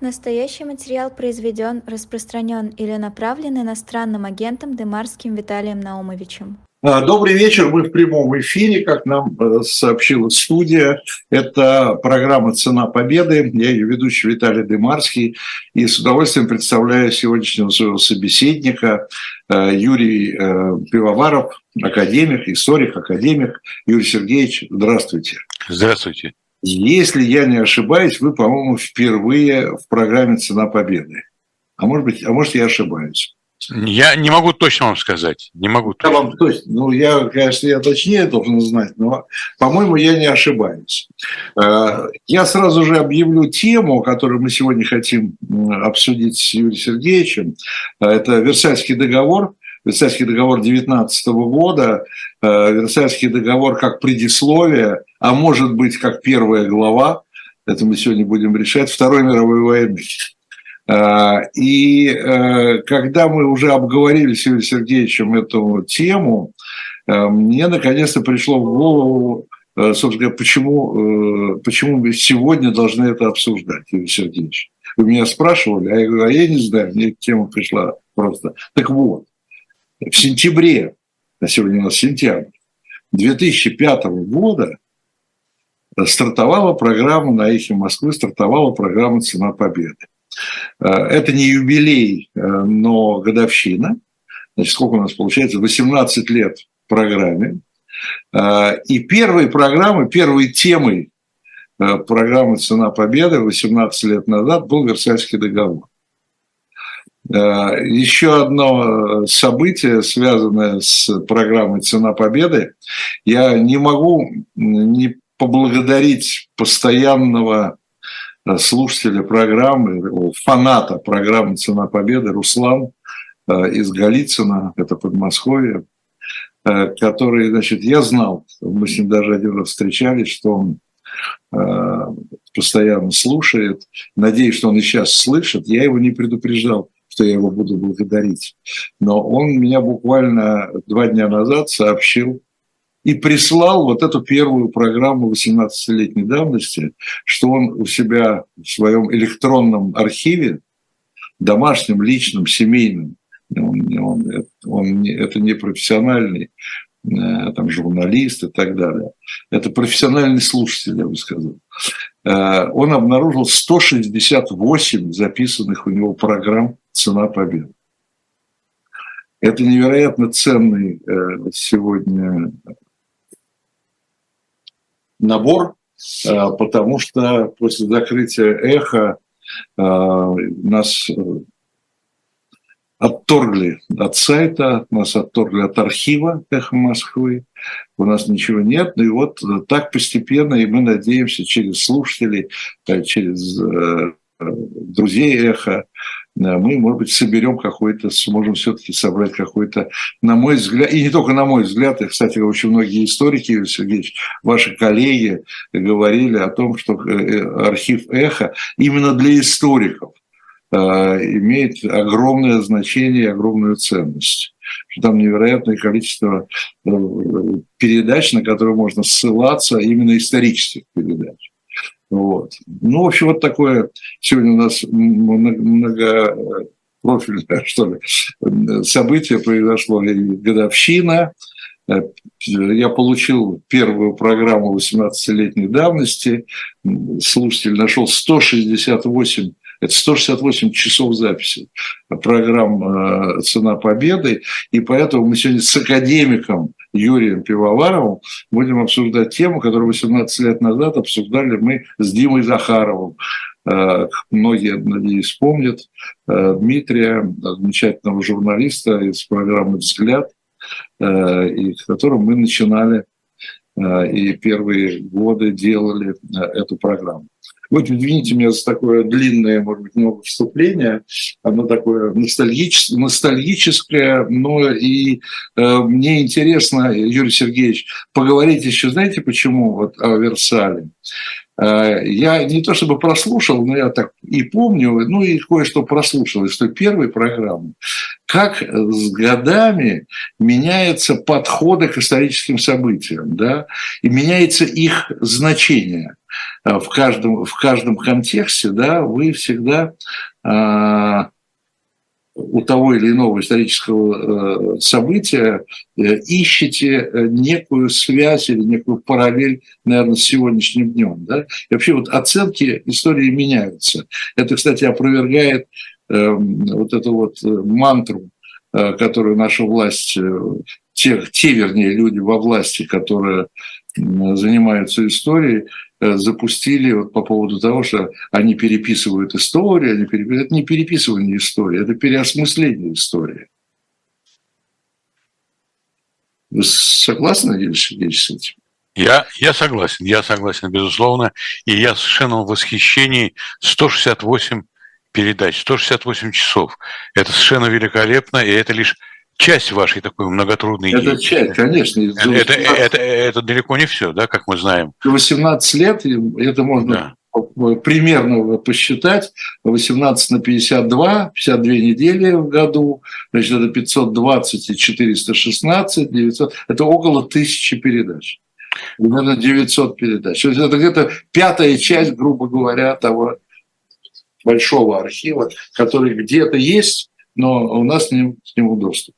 Настоящий материал произведен, распространен или направлен иностранным агентом Демарским Виталием Наумовичем. А, добрый вечер, мы в прямом эфире, как нам э, сообщила студия. Это программа «Цена победы». Я ее ведущий Виталий Демарский. И с удовольствием представляю сегодняшнего своего собеседника э, Юрий э, Пивоваров, академик, историк, академик. Юрий Сергеевич, здравствуйте. Здравствуйте. Если я не ошибаюсь, вы, по-моему, впервые в программе «Цена победы». А может быть, а может я ошибаюсь. Я не могу точно вам сказать. Не могу точно. Я вам точно. Ну, я, конечно, я точнее должен знать, но, по-моему, я не ошибаюсь. Э, я сразу же объявлю тему, которую мы сегодня хотим обсудить с Юрием Сергеевичем. Э, это Версальский договор. Версальский договор 19 года, э, Версальский договор как предисловие, а может быть как первая глава, это мы сегодня будем решать, Второй мировой войны. Э, и э, когда мы уже обговорили с Юрием Сергеевичем эту тему, мне наконец-то пришло в голову, собственно говоря, почему, почему мы сегодня должны это обсуждать, Юрий Сергеевич. Вы меня спрашивали, а я говорю, а я не знаю, мне тема пришла просто. Так вот, в сентябре, а сегодня у нас сентябрь, 2005 года стартовала программа на эхе Москвы, стартовала программа «Цена победы». Э, это не юбилей, э, но годовщина. Значит, сколько у нас получается? 18 лет программе. Э, и первой программой, первой темой программы «Цена победы» 18 лет назад был Версальский договор. Еще одно событие, связанное с программой «Цена победы», я не могу не поблагодарить постоянного э, слушателя программы, фаната программы «Цена победы» Руслан э, из Голицына, это Подмосковье, э, который, значит, я знал, мы с ним даже один раз встречались, что он постоянно слушает. Надеюсь, что он и сейчас слышит. Я его не предупреждал, что я его буду благодарить. Но он меня буквально два дня назад сообщил, и прислал вот эту первую программу 18-летней давности, что он у себя в своем электронном архиве, домашнем, личном, семейном, он, он, он, это не профессиональный э, там, журналист и так далее. Это профессиональный слушатель, я бы сказал. Э, он обнаружил 168 записанных у него программ «Цена победы». Это невероятно ценный э, сегодня набор, э, потому что после закрытия эхо э, нас отторгли от сайта, нас отторгли от архива «Эхо Москвы», у нас ничего нет. Ну и вот так постепенно, и мы надеемся через слушателей, через друзей «Эхо», мы, может быть, соберем какой-то, сможем все-таки собрать какой-то, на мой взгляд, и не только на мой взгляд, и, кстати, очень многие историки, Юрий Сергеевич, ваши коллеги говорили о том, что э, э, архив «Эхо» именно для историков э, имеет огромное значение и огромную ценность. Там невероятное количество передач, на которые можно ссылаться, именно исторических передач. Вот. Ну, в общем, вот такое сегодня у нас многопрофильное, что ли, событие произошло. И годовщина. Я получил первую программу 18-летней давности. Слушатель нашел 168 это 168 часов записи программ э, «Цена победы». И поэтому мы сегодня с академиком Юрием Пивоваровым будем обсуждать тему, которую 18 лет назад обсуждали мы с Димой Захаровым. Э, многие, надеюсь, помнят э, Дмитрия, замечательного журналиста из программы «Взгляд», и с которым мы начинали и первые годы делали эту программу. Вот извините меня за такое длинное, может быть, много вступление. Оно такое ностальгическое, ностальгическое но и э, мне интересно, Юрий Сергеевич, поговорить еще, знаете, почему вот о Версале? Э, я не то чтобы прослушал, но я так и помню, ну и кое-что прослушал из той первой программы, как с годами меняются подходы к историческим событиям, да, и меняется их значение. Э, в каждом, в каждом контексте, да, вы всегда у того или иного исторического э, события э, ищете э, некую связь или некую параллель, наверное, с сегодняшним днем. Да? И вообще вот оценки истории меняются. Это, кстати, опровергает эм, вот эту вот мантру, которую наша власть, те, те, вернее, люди во власти, которые занимаются историей, запустили вот по поводу того, что они переписывают историю, они переписывают. это не переписывание истории, это переосмысление истории. Вы согласны, Юрий Сергеевич, с этим? Я, я согласен, я согласен, безусловно. И я совершенно в восхищении 168 передач, 168 часов. Это совершенно великолепно, и это лишь часть вашей такой многотрудной Это часть, конечно. Это, это, это, это далеко не все, да, как мы знаем. 18 лет, это можно да. примерно посчитать, 18 на 52, 52 недели в году, значит, это 520 и 416, 900, это около тысячи передач. Примерно 900 передач. То есть это где-то пятая часть, грубо говоря, того большого архива, который где-то есть, но у нас с ним, с ним доступ.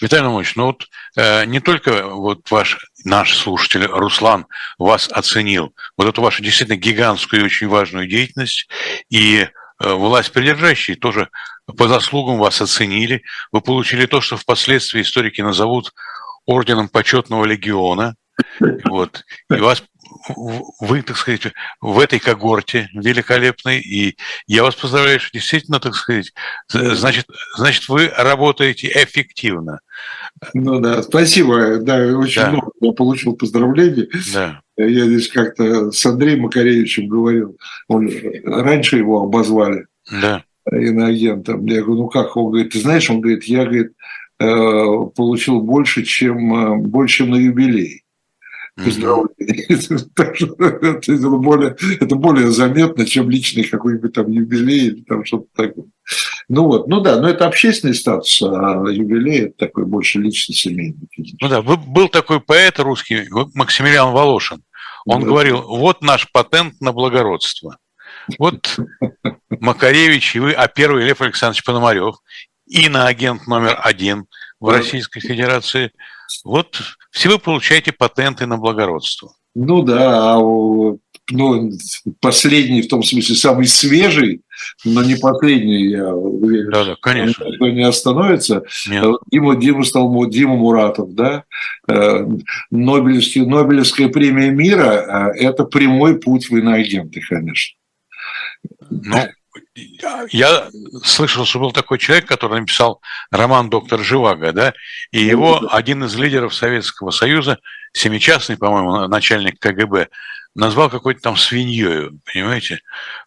Виталий Наумович, ну вот э, не только вот ваш, наш слушатель Руслан вас оценил, вот эту вашу действительно гигантскую и очень важную деятельность, и э, власть придержащие тоже по заслугам вас оценили. Вы получили то, что впоследствии историки назовут орденом почетного легиона. Вот. И вас вы, так сказать, в этой когорте великолепной, и я вас поздравляю, что действительно, так сказать, значит, значит вы работаете эффективно. Ну да, спасибо, да, очень да. много я получил поздравлений. Да. Я здесь как-то с Андреем Макаревичем говорил, он, раньше его обозвали да. иноагентом. Я говорю, ну как? Он говорит, ты знаешь, он говорит, я, говорит, э, получил больше, чем, э, больше, чем на юбилей. это, более, это более заметно, чем личный какой-нибудь там юбилей или там что-то такое. Ну вот, ну да, но это общественный статус, а юбилей это такой больше лично семейный. Ну да, был такой поэт русский Максимилиан Волошин. Он да. говорил, вот наш патент на благородство. Вот Макаревич и вы, а первый Лев Александрович Пономарев, иноагент номер один в Российской Федерации – вот все вы получаете патенты на благородство. Ну да, а ну, последний, в том смысле, самый свежий, но не последний, я уверен. Да, да, конечно. Никто не остановится. Нет. Дима, Дима стал Дима Муратов, да. Э, Нобелевский, Нобелевская премия мира – это прямой путь в иноагенты, конечно. Ну, я слышал, что был такой человек, который написал роман «Доктор Живаго», да, и его один из лидеров Советского Союза, семичастный, по-моему, начальник КГБ, назвал какой-то там свиньей, понимаете?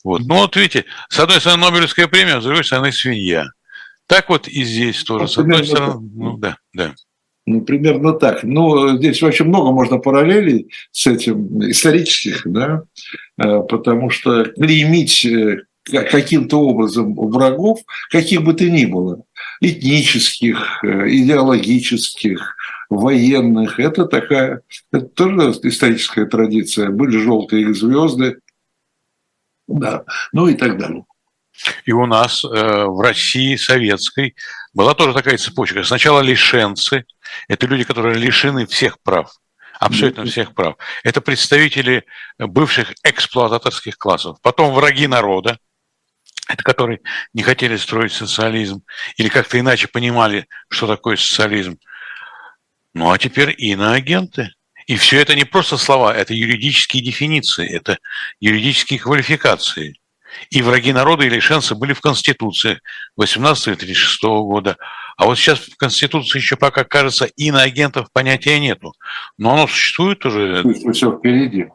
Вот. Ну вот видите, с одной стороны Нобелевская премия, с другой стороны свинья. Так вот и здесь тоже. Ну, с одной стороны, ну да, да. Ну, примерно так. Ну, здесь вообще много можно параллелей с этим исторических, да, э, потому что клеймить каким-то образом врагов, каких бы то ни было, этнических, э, идеологических, военных. Это такая, это тоже историческая традиция. Были желтые звезды, да, ну и так далее. И у нас э, в России советской была тоже такая цепочка. Сначала лишенцы, это люди, которые лишены всех прав, абсолютно всех прав. Это представители бывших эксплуататорских классов. Потом враги народа, это которые не хотели строить социализм или как-то иначе понимали, что такое социализм. Ну а теперь иноагенты. И все это не просто слова, это юридические дефиниции, это юридические квалификации. И враги народа и лишенцы были в Конституции 18 или 36 года. А вот сейчас в Конституции еще пока, кажется, иноагентов понятия нету. Но оно существует уже. Все впереди.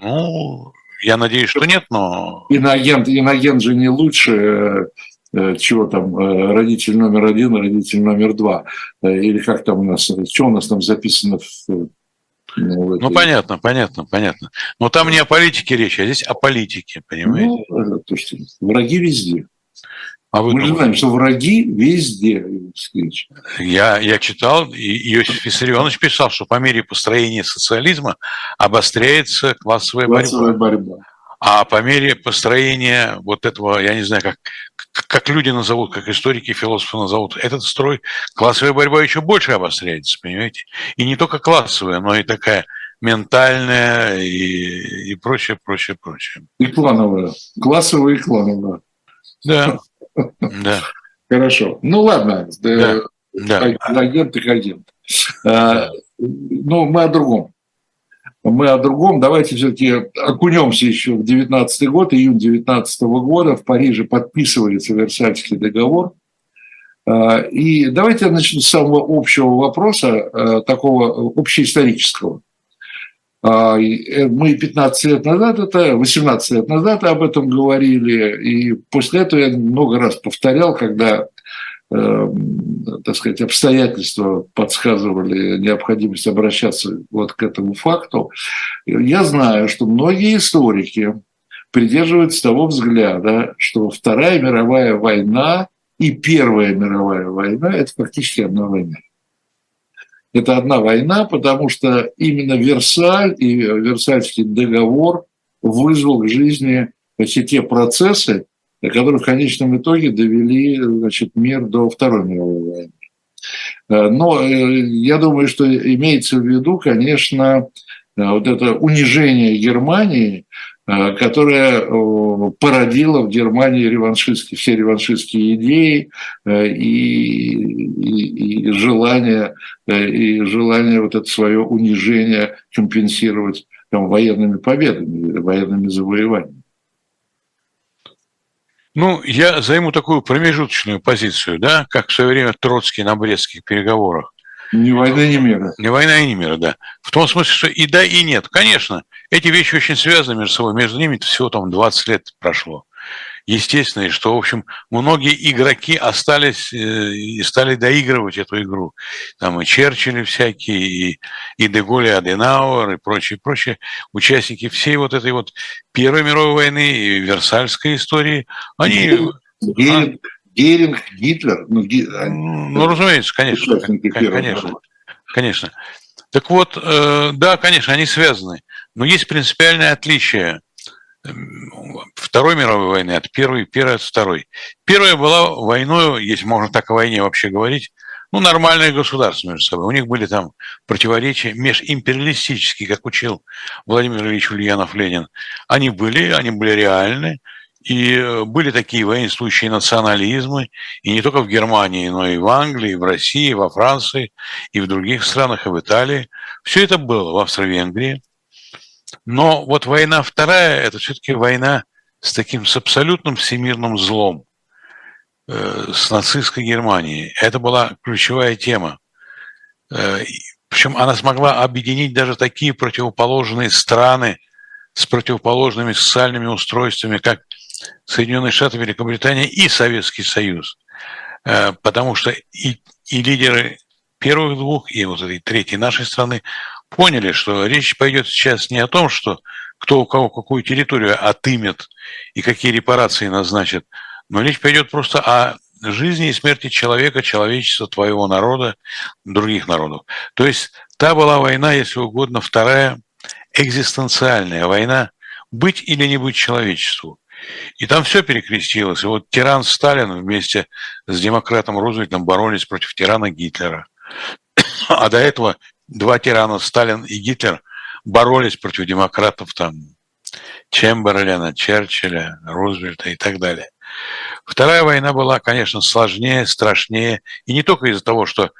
Ну, я надеюсь, что нет, но... Иноагент, иноагент же не лучше, э, э, чего там, э, родитель номер один, родитель номер два. Или как там у нас, что у нас там записано в Ну, ну понятно, понятно, понятно. Но там не о политике речь, а здесь о политике, понимаете? Ну, то, что враги везде. А вы Мы же знаем, что враги везде. Я, я читал, и Иосиф Виссарионович писал, что по мере построения социализма обостряется классовая, классовая борьба. борьба. А по мере построения вот этого, я не знаю, как, как люди назовут, как историки, философы назовут, этот строй, классовая борьба еще больше обостряется, понимаете? И не только классовая, но и такая ментальная и, и прочее, прочее, прочее. И клановая. Классовая и клановая. Да, да. Хорошо. Ну ладно, да. Да. агент и агент. А, ну, мы о другом мы о другом. Давайте все-таки окунемся еще в 19 год, июнь 19 года. В Париже подписывается Версальский договор. А, и давайте я начну с самого общего вопроса, а, такого общеисторического. А, э, мы 15 лет назад, это 18 лет назад об этом говорили, и после этого я много раз повторял, когда Эм, так сказать, обстоятельства подсказывали необходимость обращаться вот к этому факту. Я знаю, что многие историки придерживаются того взгляда, что Вторая мировая война и Первая мировая война – это фактически одна война. Это одна война, потому что именно Версаль и Версальский договор вызвал к жизни все те процессы, которые в конечном итоге довели значит, мир до Второй мировой войны. Э, но э, я думаю, что имеется в виду, конечно, э, вот это унижение Германии, которое породило в Германии реваншистские, все реваншистские идеи и, и, и желание, и желание вот это свое унижение компенсировать там, военными победами, военными завоеваниями. Ну, я займу такую промежуточную позицию, да, как в свое время Троцкий на Брестских переговорах. Ни войны, ни мира. Ни война, ни мира, да. В том смысле, что и да, и нет. Конечно, эти вещи очень связаны между собой. Между ними всего там 20 лет прошло естественно, и что, в общем, многие игроки остались э, и стали доигрывать эту игру. Там и Черчилли всякие, и, и Деголь, и Аденауэр, и прочие, прочие участники всей вот этой вот Первой мировой войны и Версальской истории, они... Геринг, а, Геринг Гитлер. Ну, ги... ну, разумеется, конечно. Конечно, конечно. Так вот, э, да, конечно, они связаны. Но есть принципиальное отличие Второй мировой войны от Первой, Первой от Второй. Первая была войной, если можно так о войне вообще говорить, ну, нормальные государства между собой. У них были там противоречия межимпериалистические, как учил Владимир Ильич Ульянов-Ленин. Они были, они были реальны, и были такие воинствующие национализмы, и не только в Германии, но и в Англии, и в России, и во Франции, и в других странах, и в Италии. Все это было в Австро-Венгрии. Но вот война вторая – это все-таки война с таким, с абсолютным всемирным злом, э, с нацистской Германией. Это была ключевая тема. Э, причем она смогла объединить даже такие противоположные страны с противоположными социальными устройствами, как Соединенные Штаты, Великобритания и Советский Союз. Э, потому что и, и лидеры первых двух, и вот этой третьей нашей страны поняли, что речь пойдет сейчас не о том, что кто у кого какую территорию отымет и какие репарации назначит, но речь пойдет просто о жизни и смерти человека, человечества, твоего народа, других народов. То есть та была война, если угодно, вторая экзистенциальная война, быть или не быть человечеству. И там все перекрестилось. И вот тиран Сталин вместе с демократом Рузвельтом боролись против тирана Гитлера. А до этого два тирана, Сталин и Гитлер, боролись против демократов, там, Чемберлена, Черчилля, Рузвельта и так далее. Вторая война была, конечно, сложнее, страшнее, и не только из-за того, что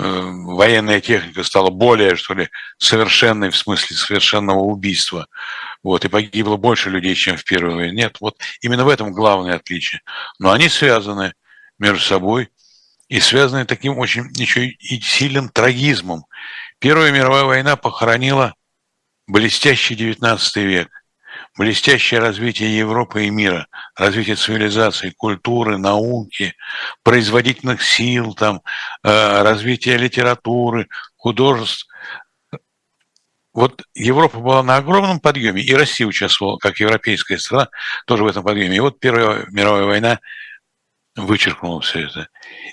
военная техника стала более, что ли, совершенной в смысле совершенного убийства, вот, и погибло больше людей, чем в Первой войне. Нет, вот именно в этом главное отличие. Но они связаны между собой, и связаны таким очень еще и сильным трагизмом. Первая мировая война похоронила блестящий XIX век, блестящее развитие Европы и мира, развитие цивилизации, культуры, науки, производительных сил, там, э, развитие литературы, художеств. вот Европа была на огромном подъеме, и Россия участвовала, как европейская страна, тоже в этом подъеме. И вот Первая мировая война вычеркнула все это.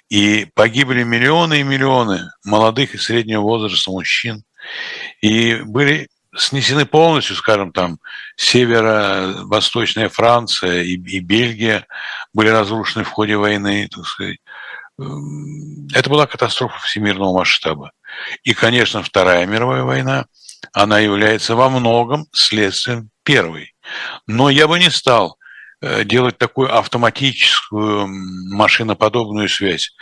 И погибли миллионы и миллионы молодых и среднего возраста мужчин. И были снесены полностью, скажем, там, северо-восточная Франция и, и Бельгия были разрушены в ходе войны, так сказать. Это была катастрофа всемирного масштаба. И, конечно, Вторая мировая война, она является во многом следствием первой. Но я бы не стал делать такую автоматическую машиноподобную связь.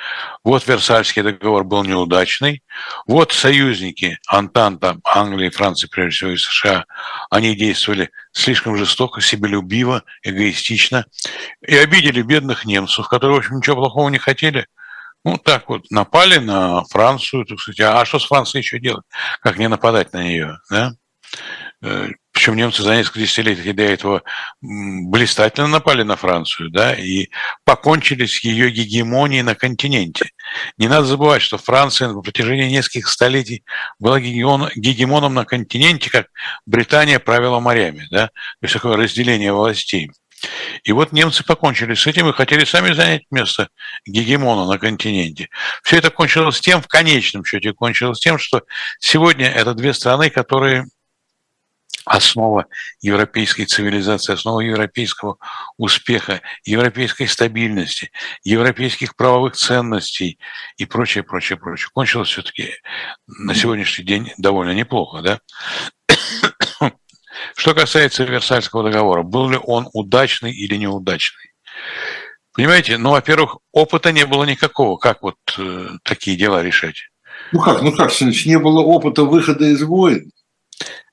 Вот Версальский договор был неудачный, вот союзники Антанта, Англии, Франции, прежде всего и США, они действовали слишком жестоко, себелюбиво, эгоистично и обидели бедных немцев, которые, в общем, ничего плохого не хотели. Ну, так вот, напали на Францию, так сказать. А что с Францией еще делать? Как не нападать на нее, да? Причем немцы за несколько десятилетий до этого блистательно напали на Францию, да, и покончили с ее гегемонией на континенте. Не надо забывать, что Франция на протяжении нескольких столетий была гегемоном на континенте, как Британия правила морями, да, то есть такое разделение властей. И вот немцы покончили с этим и хотели сами занять место гегемона на континенте. Все это кончилось тем, в конечном счете кончилось тем, что сегодня это две страны, которые основа европейской цивилизации, основа европейского успеха, европейской стабильности, европейских правовых ценностей и прочее, прочее, прочее. Кончилось все-таки на сегодняшний день довольно неплохо, да? Что касается Версальского договора, был ли он удачный или неудачный? Понимаете, ну, во-первых, опыта не было никакого, как вот э, такие дела решать. Ну как, ну как, не было опыта выхода из войн.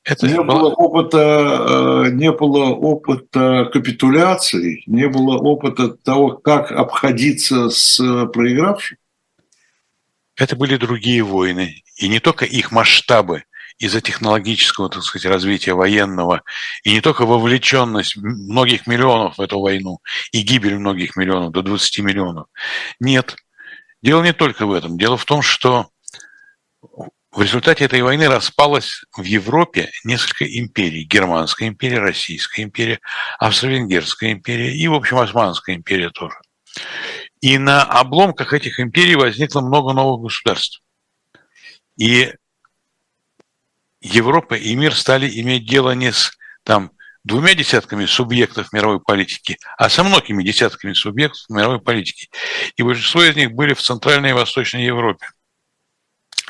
Это не было опыта, э, не было опыта капитуляции, не было опыта того, как обходиться с проигравшим. Это были другие войны, и не только их масштабы из-за технологического, так сказать, развития военного, и не только вовлеченность многих миллионов в эту войну, и гибель многих миллионов, до 20 миллионов. Нет, дело не только в этом. Дело в том, что в результате этой войны распалось в Европе несколько империй. Германская империя, Российская империя, Австро-Венгерская империя и, в общем, Османская империя тоже. И на обломках этих империй возникло много новых государств. И Европа и мир стали иметь дело не с там, двумя десятками субъектов мировой политики, а со многими десятками субъектов мировой политики. И большинство из них были в Центральной и Восточной Европе.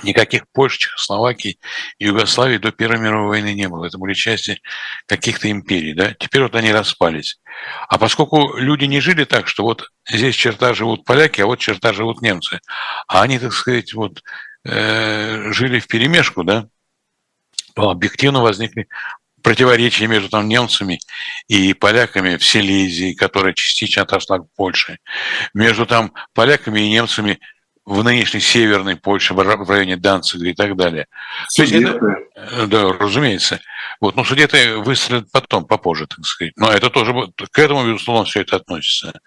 Никаких Польши, Чехословакии Югославии до Первой мировой войны не было. Это были части каких-то империй. Да? Теперь вот они распались. А поскольку люди не жили так, что вот здесь черта живут поляки, а вот черта живут немцы, а они, так сказать, вот э, жили в перемешку, да, объективно возникли противоречия между там, немцами и поляками в Силезии, которая частично отошла к Польше, между там поляками и немцами в нынешней северной Польше, в районе Данцига и так далее. Судеты. Это, да, разумеется. Вот, но судеты выстрелят потом, попозже, так сказать. Но это тоже, к этому, безусловно, все это относится.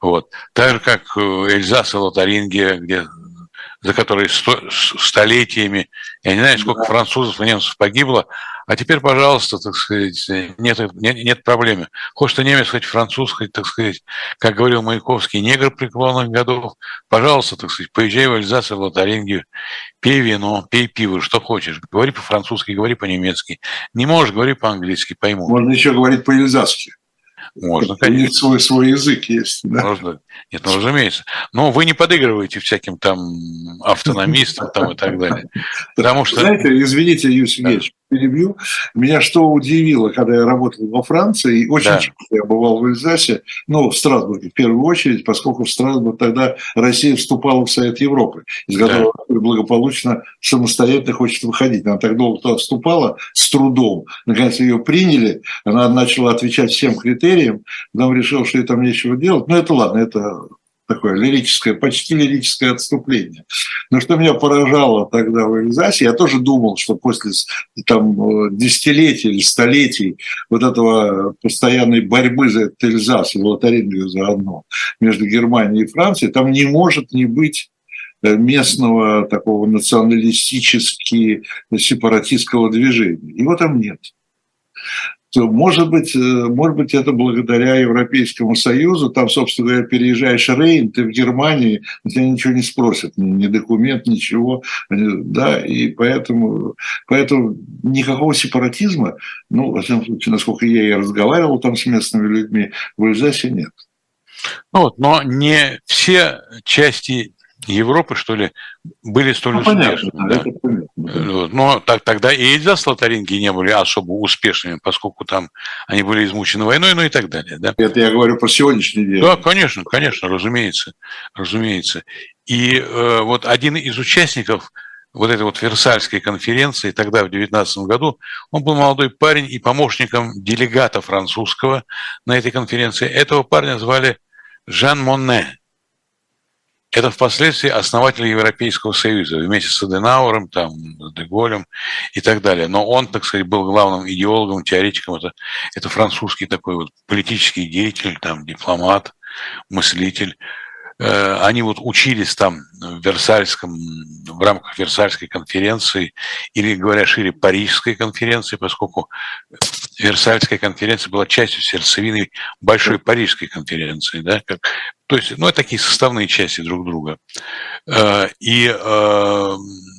Вот. Так же, как э, Эльзас и Лотарингия, где за которые сто, столетиями, я не знаю, сколько французов и немцев погибло, а теперь, пожалуйста, так сказать, нет, нет, нет проблемы. Хочешь ты немец, хоть француз, хоть, так сказать, как говорил Маяковский, негр преклонных годов, пожалуйста, так сказать, поезжай в Эльзас и в Лотарингию, пей вино, пей пиво, что хочешь. Говори по-французски, говори по-немецки. Не можешь, говори по-английски, пойму. Можно еще говорить по-эльзасски. Можно, конечно. У них свой, свой язык есть. Да? Можно. Нет, ну, разумеется. Но вы не подыгрываете всяким там автономистам там, и так далее. Потому что... Знаете, извините, Сергеевич, перебью. Меня что удивило, когда я работал во Франции, и очень да. часто я бывал в Эльзасе, ну, в Страсбурге в первую очередь, поскольку в Страсбург тогда Россия вступала в Совет Европы, из которого да. благополучно самостоятельно хочет выходить. Она так долго туда вступала с трудом. Наконец ее приняли, она начала отвечать всем критериям, потом решил, что ей там нечего делать. Но это ладно, это такое лирическое, почти лирическое отступление. Но что меня поражало тогда в Эльзасе, я тоже думал, что после там, десятилетий или столетий вот этого постоянной борьбы за этот Эльзас и Лотарингию заодно между Германией и Францией, там не может не быть местного такого националистически сепаратистского движения. Его там нет то, может быть, э, может быть, это благодаря Европейскому Союзу. Там, собственно говоря, переезжаешь Рейн, ты в Германии, тебя ничего не спросят, ни, ни документ, ничего. Да, и поэтому, поэтому никакого сепаратизма, ну, во всяком случае, насколько я и разговаривал там с местными людьми, в Эльзасе нет. Ну вот, но не все части Европы, что ли, были столь ну, успешны. Понятно, да? понятно. Но так, тогда и Эльзас Лотаринги не были особо успешными, поскольку там они были измучены войной, ну и так далее. Да? Это я говорю про сегодняшний день. Да, конечно, конечно, разумеется, разумеется. И э, вот один из участников вот этой вот Версальской конференции тогда, в 19 году, он был молодой парень и помощником делегата французского на этой конференции. Этого парня звали Жан Монне. Это впоследствии основатель Европейского Союза вместе с Аденауром, там, Деголем и так далее. Но он, так сказать, был главным идеологом, теоретиком. Это, это французский такой вот политический деятель, там, дипломат, мыслитель. Э, они вот учились там в Версальском, в рамках Версальской конференции, или, говоря шире, Парижской конференции, поскольку Версальская конференция была частью сердцевины большой Парижской конференции, да, как, то есть, ну, это такие составные части друг друга. Э, и э,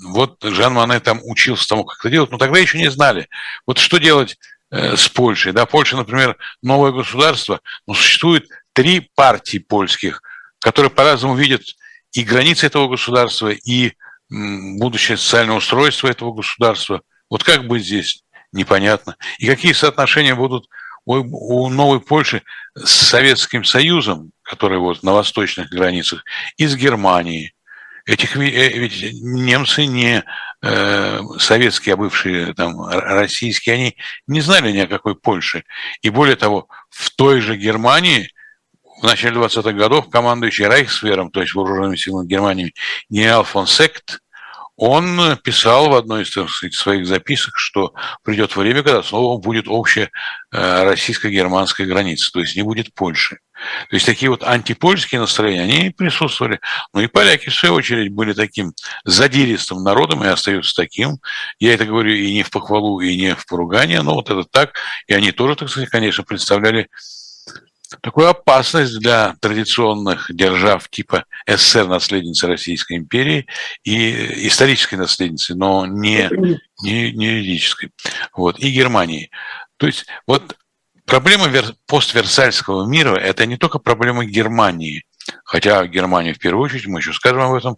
вот Жан Мане там учился тому, как это делать, но тогда еще не знали, вот что делать с Польшей, да, Польша, например, новое государство, но существует три партии польских – которые по-разному видят и границы этого государства, и будущее социальное устройство этого государства. Вот как быть здесь, непонятно. И какие соотношения будут у новой Польши с Советским Союзом, который вот на восточных границах, и с Германией. Этих, э, ведь немцы не э, советские, а бывшие там, российские, они не знали ни о какой Польше. И более того, в той же Германии в начале 20-х годов командующий Рейхсвером, то есть вооруженными силами Германии, генерал фон Сект, он писал в одной из своих записок, что придет время, когда снова будет общая э, российско-германская граница, то есть не будет Польши. То есть такие вот антипольские настроения, они присутствовали. Ну и поляки, в свою очередь, были таким задиристым народом и остаются таким. Я это говорю и не в похвалу, и не в поругание, но вот это так. И они тоже, так сказать, конечно, представляли такую опасность для традиционных держав типа СССР, наследницы Российской империи, и исторической наследницы, но не, не, не юридической, вот, и Германии. То есть вот проблема постверсальского мира – это не только проблема Германии, хотя Германия в первую очередь, мы еще скажем об этом,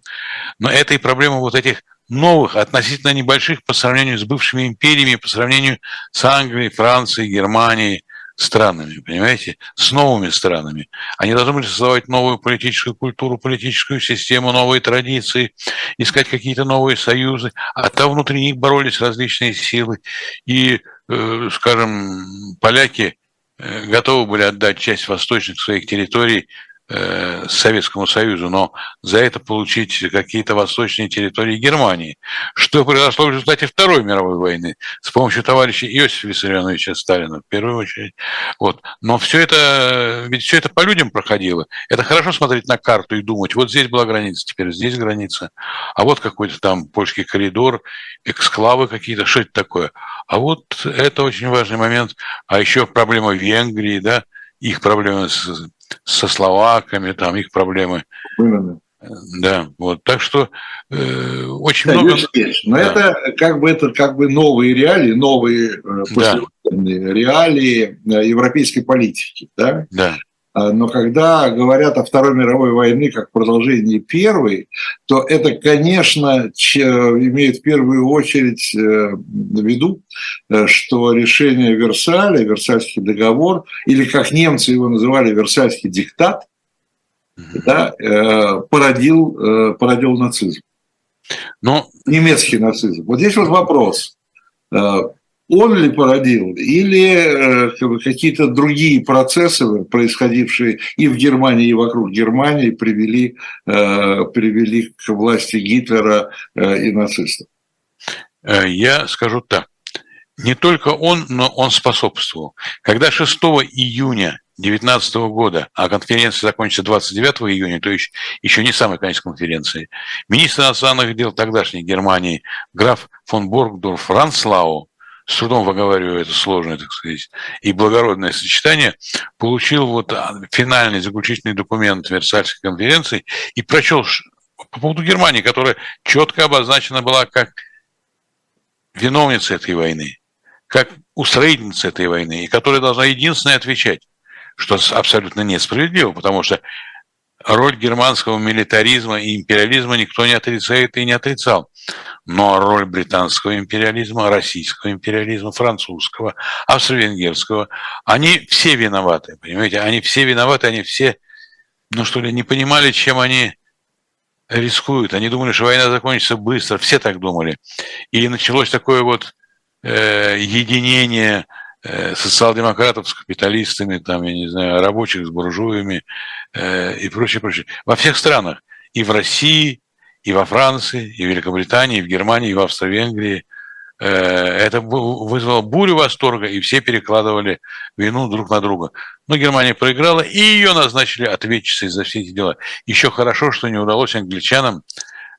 но это и проблема вот этих новых, относительно небольших по сравнению с бывшими империями, по сравнению с Англией, Францией, Германией, странами, понимаете, с новыми странами. Они должны были создавать новую политическую культуру, политическую систему, новые традиции, искать какие-то новые союзы, а там внутри них боролись различные силы. И, э, скажем, поляки э, готовы были отдать часть восточных своих территорий Советскому Союзу, но за это получить какие-то восточные территории Германии. Что произошло в результате Второй мировой войны с помощью товарища Иосифа Виссарионовича Сталина, в первую очередь. Вот. Но все это, ведь все это по людям проходило. Это хорошо смотреть на карту и думать, вот здесь была граница, теперь здесь граница, а вот какой-то там польский коридор, эксклавы какие-то, что это такое? А вот это очень важный момент. А еще проблема Венгрии, да, их проблемы с со словаками, там их проблемы. Именно. Да, вот так что э, очень да, много. Но да. это как бы это как бы новые реалии, новые э, да. реалии э, европейской политики, да. Да. А, но когда говорят о Второй мировой войне как продолжении Первой, то это, конечно, имеет в первую очередь э, в виду, э, что решение Версаля, Версальский договор, или как немцы его называли, Версальский диктат, да, э, породил, породил нацизм. Но... Немецкий нацизм. Вот здесь вот вопрос он ли породил, или э, какие-то другие процессы, происходившие и в Германии, и вокруг Германии, привели, э, привели к власти Гитлера э, и нацистов? Я скажу так. Не только он, но он способствовал. Когда 6 июня 2019 года, а конференция закончится 29 июня, то есть еще не самый конец конференции, министр иностранных дел тогдашней Германии граф фон Боргдорф Франслау, с трудом выговариваю это сложное, так сказать, и благородное сочетание, получил вот финальный заключительный документ Версальской конференции и прочел по поводу Германии, которая четко обозначена была как виновница этой войны, как устроительница этой войны, и которая должна единственная отвечать что абсолютно несправедливо, потому что роль германского милитаризма и империализма никто не отрицает и не отрицал. Но роль британского империализма, российского империализма, французского, австро-венгерского, они все виноваты, понимаете? Они все виноваты, они все, ну что ли, не понимали, чем они рискуют. Они думали, что война закончится быстро, все так думали. И началось такое вот э, единение социал-демократов с капиталистами, там, я не знаю, рабочих с буржуями э, и прочее, прочее. Во всех странах. И в России, и во Франции, и в Великобритании, и в Германии, и в Австро-Венгрии. Э, это вызвало бурю восторга, и все перекладывали вину друг на друга. Но Германия проиграла, и ее назначили ответчицей за все эти дела. Еще хорошо, что не удалось англичанам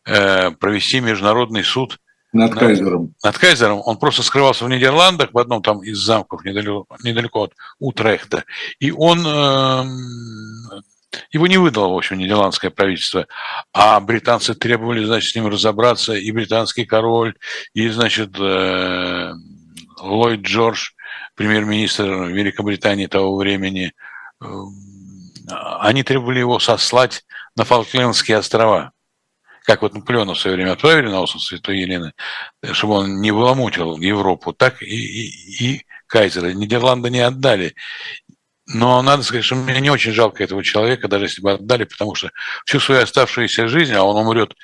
провести международный суд – над Кайзером. Над Кайзером. Он просто скрывался в Нидерландах, в одном там из замков недалеко, недалеко от Утрехта. И он... Э, его не выдало, в общем, нидерландское правительство, а британцы требовали, значит, с ним разобраться, и британский король, и, значит, э, Ллойд Джордж, премьер-министр Великобритании того времени, э, они требовали его сослать на Фолклендские острова как вот Наполеона в свое время отправили на остров Святой Елены, чтобы он не выламутил Европу, так и, и, и Кайзера. Нидерланды не отдали. Но надо сказать, что мне не очень жалко этого человека, даже если бы отдали, потому что всю свою оставшуюся жизнь, а он умрет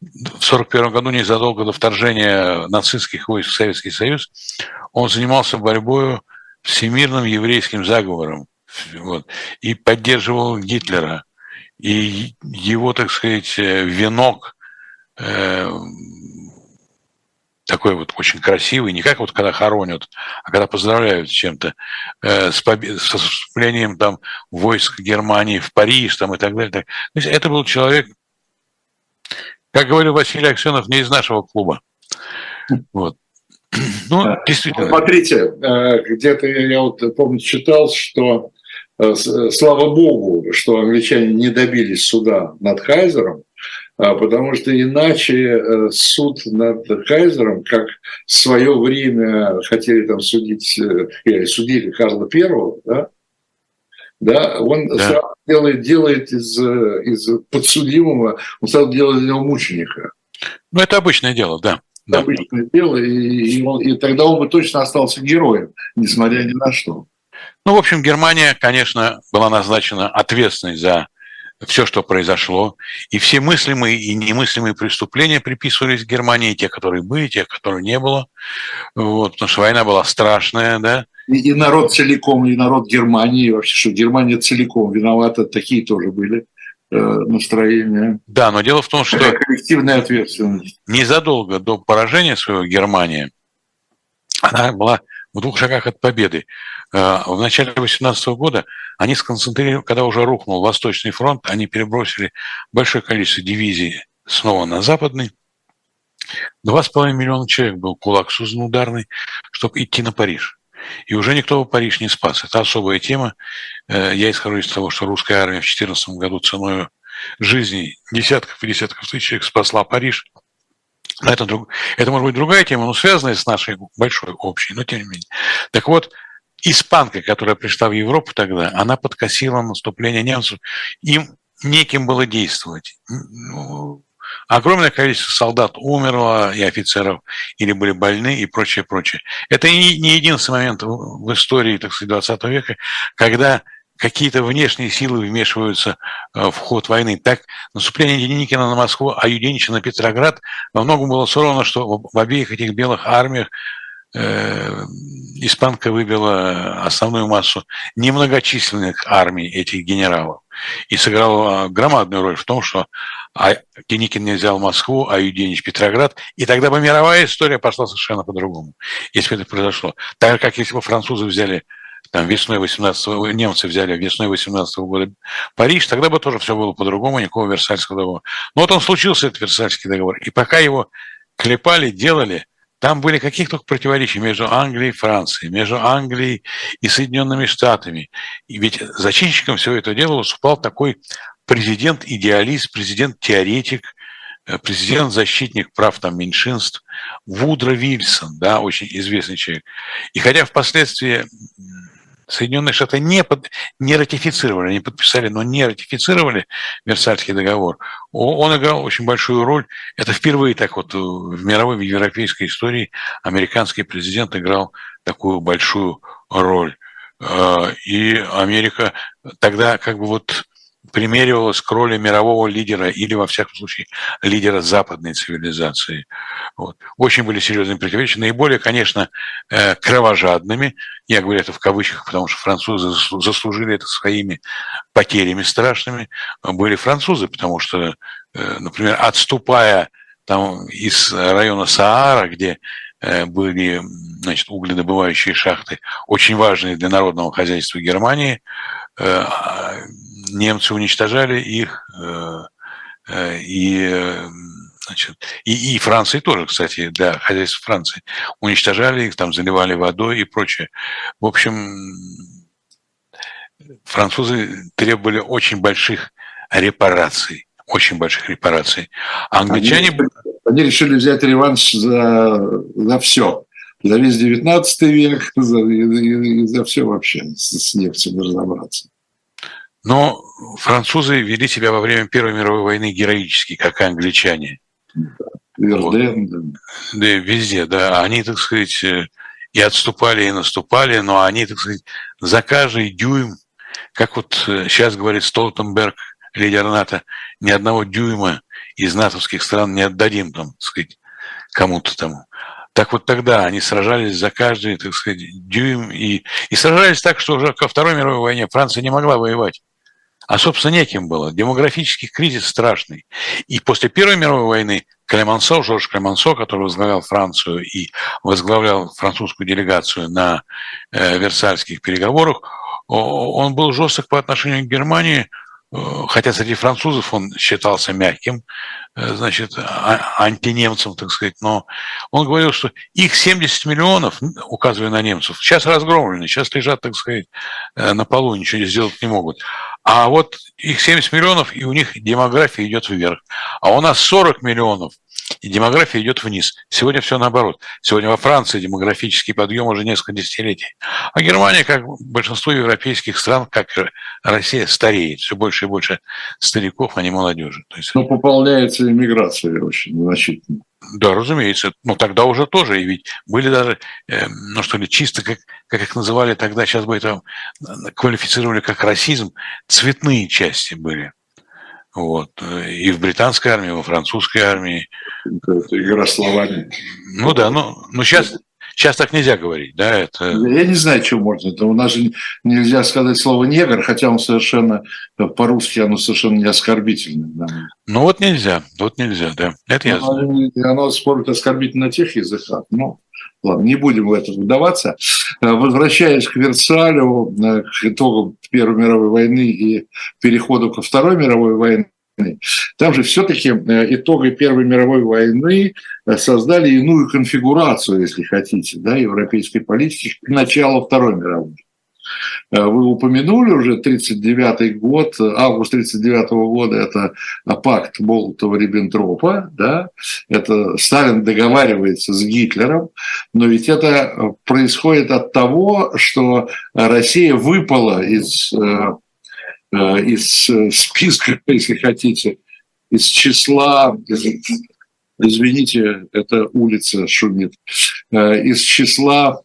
в 1941 году, незадолго до вторжения нацистских войск в Советский Союз, он занимался борьбой всемирным еврейским заговором вот, и поддерживал Гитлера и его, так сказать, э, венок э, такой вот очень красивый, не как вот когда хоронят, а когда поздравляют с чем-то, э, с, побед, с вступлением там войск Германии в Париж там и так далее. Так. То есть это был человек, как говорил Василий Аксенов, не из нашего клуба. Вот. Ну, действительно. Смотрите, э, где-то я вот помню читал, что слава богу, что англичане не добились суда над Хайзером, а, потому что иначе э, суд над Хайзером, как в свое время хотели там судить, или судили Карла Первого, да, да, он да. делает, делает из, из подсудимого, он сразу делает из него мученика. Ну, это обычное дело, да. да. Обычное дело, и, и, он, и тогда он бы точно остался героем, несмотря ни на что. Ну, в общем, Германия, конечно, была назначена ответственной за все, что произошло, и все мыслимые и немыслимые преступления приписывались Германии, те, которые были, те, которых не было, вот, потому что война была страшная, да. И, и народ целиком, и народ Германии, вообще, что Германия целиком виновата, такие тоже были э, настроения. Да, но дело в том, что... коллективная ответственность. Незадолго до поражения своего Германии она была в двух шагах от победы. Э, в начале 18 года они сконцентрировали, когда уже рухнул Восточный фронт, они перебросили большое количество дивизий снова на Западный. Два с половиной миллиона человек был кулак создан ударный, чтобы идти на Париж. И уже никто в Париж не спас. Это особая тема. Э, я исхожу из того, что русская армия в 2014 году ценой жизни десятков и десятков тысяч человек спасла Париж – это, друг... это может быть другая тема, но связанная с нашей большой общей, но тем не менее. Так вот, испанка, которая пришла в Европу тогда, она подкосила наступление немцев. Им неким было действовать. Ну, огромное количество солдат умерло, и офицеров, или были больны, и прочее, прочее. Это не, не единственный момент в истории, так сказать, 20 века, когда какие-то внешние силы вмешиваются э, в ход войны. Так, наступление Деникина на Москву, а Юденича на Петроград во многом было сорвано, что в обеих этих белых армиях э, испанка выбила основную массу немногочисленных армий этих генералов и сыграла громадную роль в том, что а Деникин не взял Москву, а Юденич Петроград, и тогда бы мировая история пошла совершенно по-другому, если бы это произошло. Так как если бы французы взяли там весной 18 немцы взяли весной 18 года Париж, тогда бы тоже все было по-другому, никакого Версальского договора. Но вот он случился, этот Версальский договор, и пока его клепали, делали, там были каких только противоречия между Англией и Францией, между Англией и Соединенными Штатами. И ведь зачинщиком всего этого дела выступал такой президент-идеалист, президент-теоретик, э, президент-защитник прав там, меньшинств Вудро Вильсон, да, очень известный человек. И хотя впоследствии Соединенные Штаты не, под, не ратифицировали, не подписали, но не ратифицировали Версальский договор, он играл очень большую роль. Это впервые так вот в мировой, в европейской истории американский президент играл такую большую роль. Э, и Америка тогда как бы вот примеривалась к роли мирового лидера или, во всяком случае, лидера западной цивилизации. Вот. Очень были серьезные противоречия, наиболее, конечно, э, кровожадными, я говорю это в кавычках, потому что французы заслужили это своими потерями страшными, были французы, потому что, э, например, отступая там из района Саара, где э, были значит, угледобывающие шахты, очень важные для народного хозяйства Германии, немцы уничтожали их, э, э, и, значит, и, и Франции тоже, кстати, для хозяйства Франции, уничтожали их, там заливали водой и прочее. В общем, французы требовали очень больших репараций, очень больших репараций. Англичане... Они, они решили взять реванш за, за все. За весь 19 век, за, и, и за все вообще с, с нефтью разобраться. Но французы вели себя во время Первой мировой войны героически, как и англичане. Верден, вот. Да, везде, да. Они, так сказать, э, и отступали, и наступали, но они, так сказать, за каждый дюйм, как вот сейчас э, говорит Столтенберг, лидер НАТО, ни одного дюйма из натовских стран не отдадим, там, так сказать, кому-то там. Так вот тогда они сражались за каждый, так сказать, дюйм и, и сражались так, что уже ко Второй мировой войне Франция не могла воевать. А, собственно, неким было. Демографический кризис страшный. И после Первой мировой войны Клемансо, Жорж Клемансо, который возглавлял Францию и возглавлял французскую делегацию на э, Версальских переговорах, он был жесток по отношению к Германии, хотя среди французов он считался мягким, э, значит, а, антинемцем, так сказать, но он говорил, что их 70 миллионов, указывая на немцев, сейчас разгромлены, сейчас лежат, так сказать, э, на полу, ничего сделать не могут. А вот их 70 миллионов, и у них демография идет вверх. А у нас 40 миллионов, и демография идет вниз. Сегодня все наоборот. Сегодня во Франции демографический подъем уже несколько десятилетий. А Германия, как большинство европейских стран, как Россия, стареет. Все больше и больше стариков, а не молодежи. То есть... Но пополняется иммиграция очень значительно. Да, разумеется. Но тогда уже тоже. И ведь были даже, э, ну что ли, чисто, как, как их называли тогда, сейчас бы это квалифицировали как расизм, цветные части были. Вот. И в британской армии, и во французской армии. Это игра словами. Ну да, ну, ну сейчас, сейчас так нельзя говорить, да, это... Я не знаю, что можно. Это у нас же нельзя сказать слово «негр», хотя он совершенно, по-русски оно совершенно не оскорбительное. Да. Ну вот нельзя, вот нельзя, да. Это я знаю. Оно, спорит оскорбительно на тех языках, но ладно, не будем в это вдаваться. Возвращаясь к Версалю, к итогам Первой мировой войны и переходу ко Второй мировой войне, там же все-таки э, итоги Первой мировой войны э, создали иную конфигурацию, если хотите, да, европейской политики к началу Второй мировой. Э, вы упомянули уже 1939 год, август 1939 года, это пакт Молотова-Риббентропа, да, это Сталин договаривается с Гитлером, но ведь это происходит от того, что Россия выпала из из э, списка, если хотите, из числа, извините, это улица шумит, э, из числа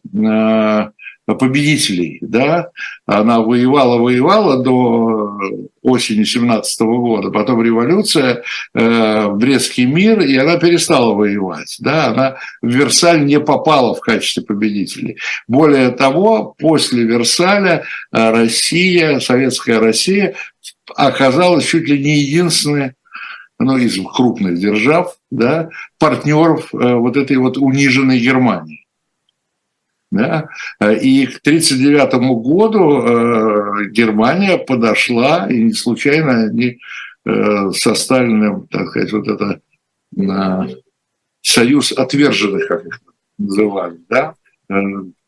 победителей, да, она воевала, воевала до осени 17 года, потом революция, э, Брестский мир, и она перестала воевать, да, она в Версаль не попала в качестве победителей. Более того, после Версаля э, Россия, советская Россия оказалась чуть ли не единственной ну, из крупных держав, да, партнеров э, вот этой вот униженной Германии. Да? И к 1939 году э, Германия подошла, и не случайно они э, со Сталиным, так сказать, вот это э, союз отверженных, как их называли, да, э,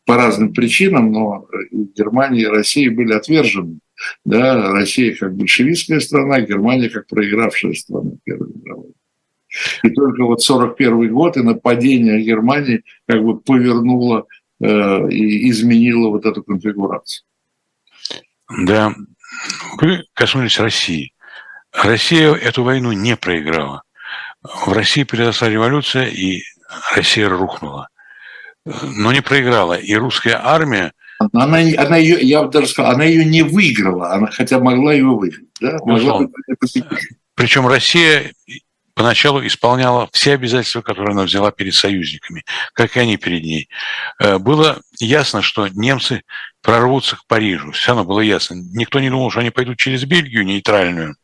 по разным причинам, но и Германия и Россия были отвержены. Да, Россия как большевистская страна, Германия как проигравшая страна Первой мировой. И только вот 41 год и нападение Германии как бы повернуло э, и изменило вот эту конфигурацию. Да, вы коснулись России. Россия эту войну не проиграла. В России произошла революция, и Россия рухнула. Но не проиграла. И русская армия... Она, она ее, я бы даже сказал, она ее не выиграла, она хотя могла ее выиграть. Да? Могла Причем Россия поначалу исполняла все обязательства, которые она взяла перед союзниками, как и они перед ней. Э, было ясно, что немцы прорвутся к Парижу. Все равно было ясно. Никто не думал, что они пойдут через Бельгию нейтральную,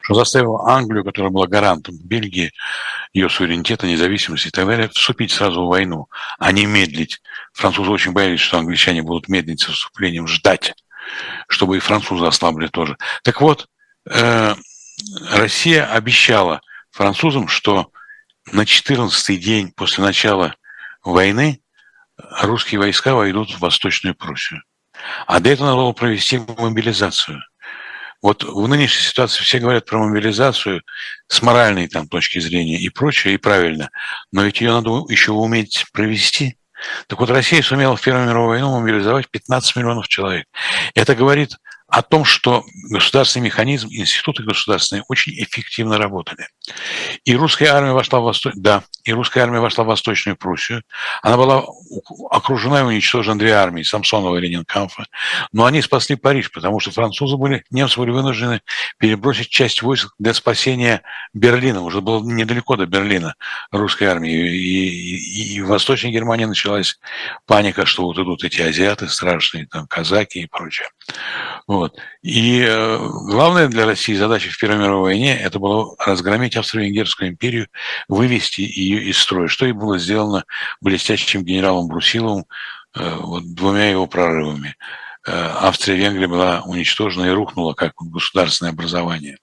что заставило Англию, которая была гарантом Бельгии, ее суверенитета, независимости и так далее, вступить сразу в войну, а не медлить. Французы очень боялись, что англичане будут медлить со вступлением, ждать, чтобы и французы ослабли тоже. Так вот, э, Россия обещала французам, что на 14-й день после начала войны русские войска войдут в Восточную Пруссию. А до этого надо было провести мобилизацию. Вот в нынешней ситуации все говорят про мобилизацию с моральной там, точки зрения и прочее, и правильно. Но ведь ее надо еще уметь провести. Так вот, Россия сумела в Первую мировую войну мобилизовать 15 миллионов человек. Это говорит о том, что государственный механизм, институты государственные очень эффективно работали. И русская армия вошла в Восток... да, и русская армия вошла в Восточную Пруссию. Она была окружена и уничтожена две армии, Самсонова и Ленинкамфа. Но они спасли Париж, потому что французы были, немцы были вынуждены перебросить часть войск для спасения Берлина. Уже было недалеко до Берлина русской армии. И, и, и в Восточной Германии началась паника, что вот идут эти азиаты страшные, там, казаки и прочее. Вот. И э, главная для России задача в Первой мировой войне это было разгромить Австро-Венгерскую империю, вывести ее из строя, что и было сделано блестящим генералом Брусиловым э, вот, двумя его прорывами. Э, Австрия-Венгрия была уничтожена и рухнула как государственное образование.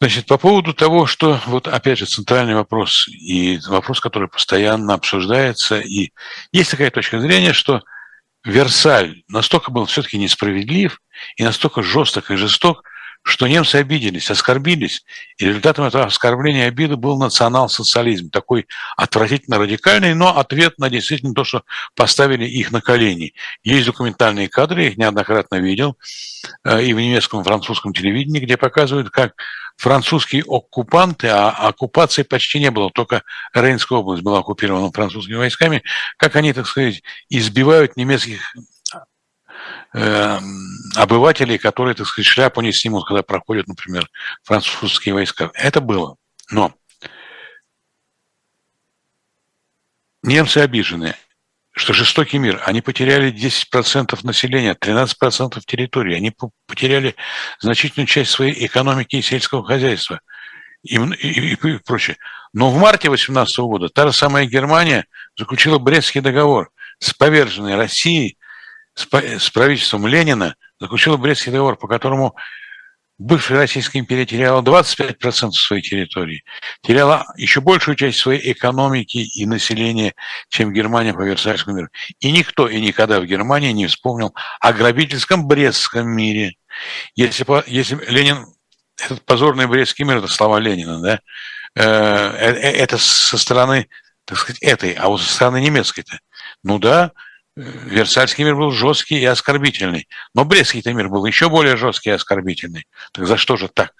Значит, по поводу того, что, вот опять же, центральный вопрос, и вопрос, который постоянно обсуждается, и есть такая точка зрения, что Версаль настолько был все-таки несправедлив и настолько жесток и жесток, что немцы обиделись, оскорбились, и результатом этого оскорбления и обиды был национал-социализм, такой отвратительно радикальный, но ответ на действительно то, что поставили их на колени. Есть документальные кадры, я их неоднократно видел, э, и в немецком, и французском телевидении, где показывают, как французские оккупанты, а оккупации почти не было, только Рейнская область была оккупирована французскими войсками, как они, так сказать, избивают немецких э, обывателей, которые, так сказать, шляпу не снимут, когда проходят, например, французские войска. Это было. Но немцы обижены что жестокий мир. Они потеряли 10% населения, 13% территории. Они потеряли значительную часть своей экономики и сельского хозяйства и, и, и прочее. Но в марте 2018 года та же самая Германия заключила Брестский договор с поверженной Россией, с, с правительством Ленина, заключила Брестский договор, по которому бывшая Российская империя теряла 25% своей территории, теряла еще большую часть своей экономики и населения, чем Германия по Версальскому миру. И никто и никогда в Германии не вспомнил о грабительском Брестском мире. Если, если Ленин, этот позорный Брестский мир, это слова Ленина, да, э, э, э, это со стороны, так сказать, этой, а вот со стороны немецкой-то. Ну да, Версальский мир был жесткий и оскорбительный. Но Брестский-то мир был еще более жесткий и оскорбительный. Так за что же так?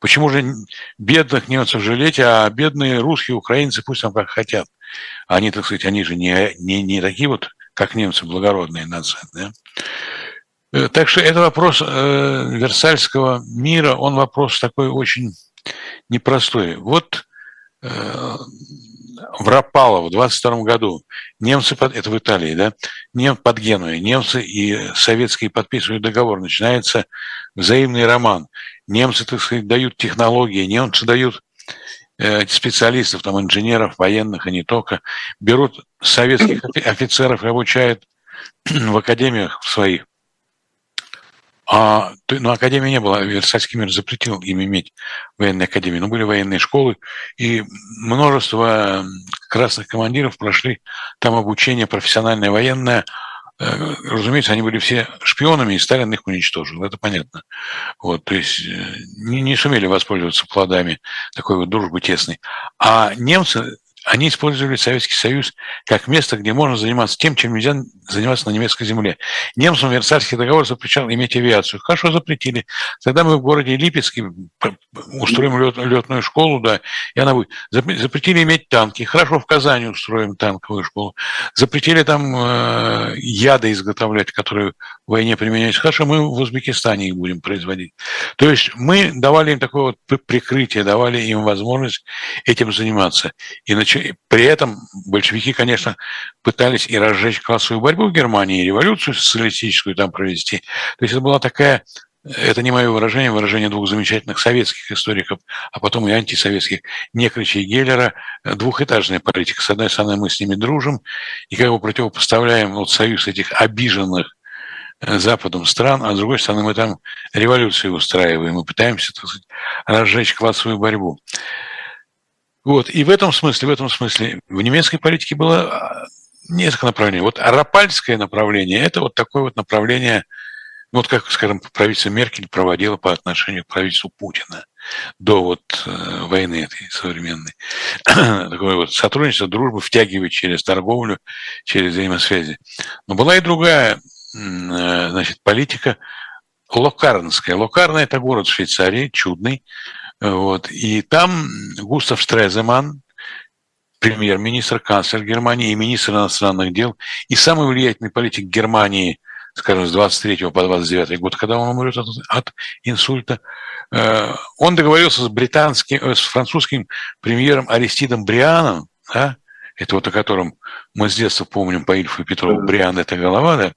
Почему же бедных немцев жалеть, а бедные русские, украинцы пусть там как хотят? Они, так сказать, они же не, не, не такие вот, как немцы, благородные нации. Да? Э, так что это вопрос э, Версальского мира, он вопрос такой очень непростой. Вот э, в Рапалово в 22 году. Немцы, под, это в Италии, да, нем, под Генуей, немцы и советские подписывают договор, начинается взаимный роман. Немцы, так сказать, дают технологии, немцы дают э, специалистов, там, инженеров, военных, и не только, берут советских офицеров и обучают в академиях своих. А, ну, академии не было, Версальский мир запретил им иметь военные академии, но были военные школы, и множество красных командиров прошли там обучение профессиональное военное, Э, разумеется, они были все шпионами, и Сталин их уничтожил, это понятно. Вот, то есть э, не, не сумели воспользоваться плодами такой вот дружбы тесной. А немцы они использовали Советский Союз как место, где можно заниматься тем, чем нельзя заниматься на немецкой земле. Немцам Версальский договор запрещал иметь авиацию. Хорошо, запретили. Тогда мы в городе Липецке устроим лет, летную школу, да, и она будет. Запретили иметь танки. Хорошо, в Казани устроим танковую школу. Запретили там э, яды изготовлять, которые в войне применяются. Хорошо, мы в Узбекистане их будем производить. То есть мы давали им такое вот прикрытие, давали им возможность этим заниматься. И при этом большевики, конечно, пытались и разжечь классовую борьбу в Германии, и революцию социалистическую там провести. То есть это была такая это не мое выражение, выражение двух замечательных советских историков, а потом и антисоветских, Некрича и Геллера, двухэтажная политика. С одной стороны, мы с ними дружим, и как бы противопоставляем вот союз этих обиженных э, Западом стран, а с другой стороны, мы там революцию устраиваем и пытаемся, так сказать, разжечь классовую борьбу. Вот. И в этом смысле, в этом смысле в немецкой политике было а, несколько направлений. Вот арапальское направление – это вот такое вот направление, ну, вот как, скажем, правительство Меркель проводило по отношению к правительству Путина до вот э, войны этой современной. Такое вот сотрудничество, дружба втягивает через торговлю, через взаимосвязи. Но была и другая, э, значит, политика локарнская. Локарна – это город в Швейцарии, чудный, вот. И там Густав Штреземан, премьер-министр, канцлер Германии и министр иностранных дел, и самый влиятельный политик Германии, скажем, с 23 по 29 год, когда он умрет от, от инсульта, э, он договорился с британским, э, с французским премьером Аристидом Брианом, да, это вот о котором мы с детства помним по Ильфу и Петрову, Бриан – это голова, да?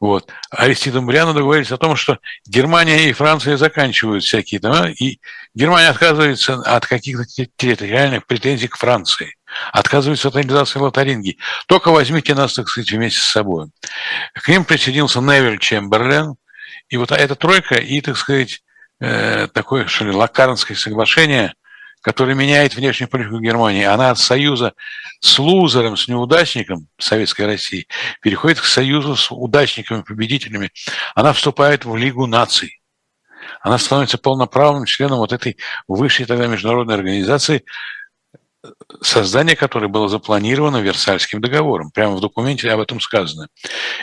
Вот. Аристидом Брианом договорились о том, что Германия и Франция заканчивают всякие дома, и Германия отказывается от каких-то территориальных претензий к Франции, отказывается от организации Лотарингии. Только возьмите нас, так сказать, вместе с собой. К ним присоединился Невиль Чемберлен, и вот эта тройка, и, так сказать, э, такое, что ли, Лакарнское соглашение – который меняет внешнюю политику Германии, она от союза с лузером, с неудачником Советской России переходит к союзу с удачниками, победителями. Она вступает в Лигу наций. Она становится полноправным членом вот этой высшей тогда международной организации, создание которой было запланировано Версальским договором. Прямо в документе об этом сказано.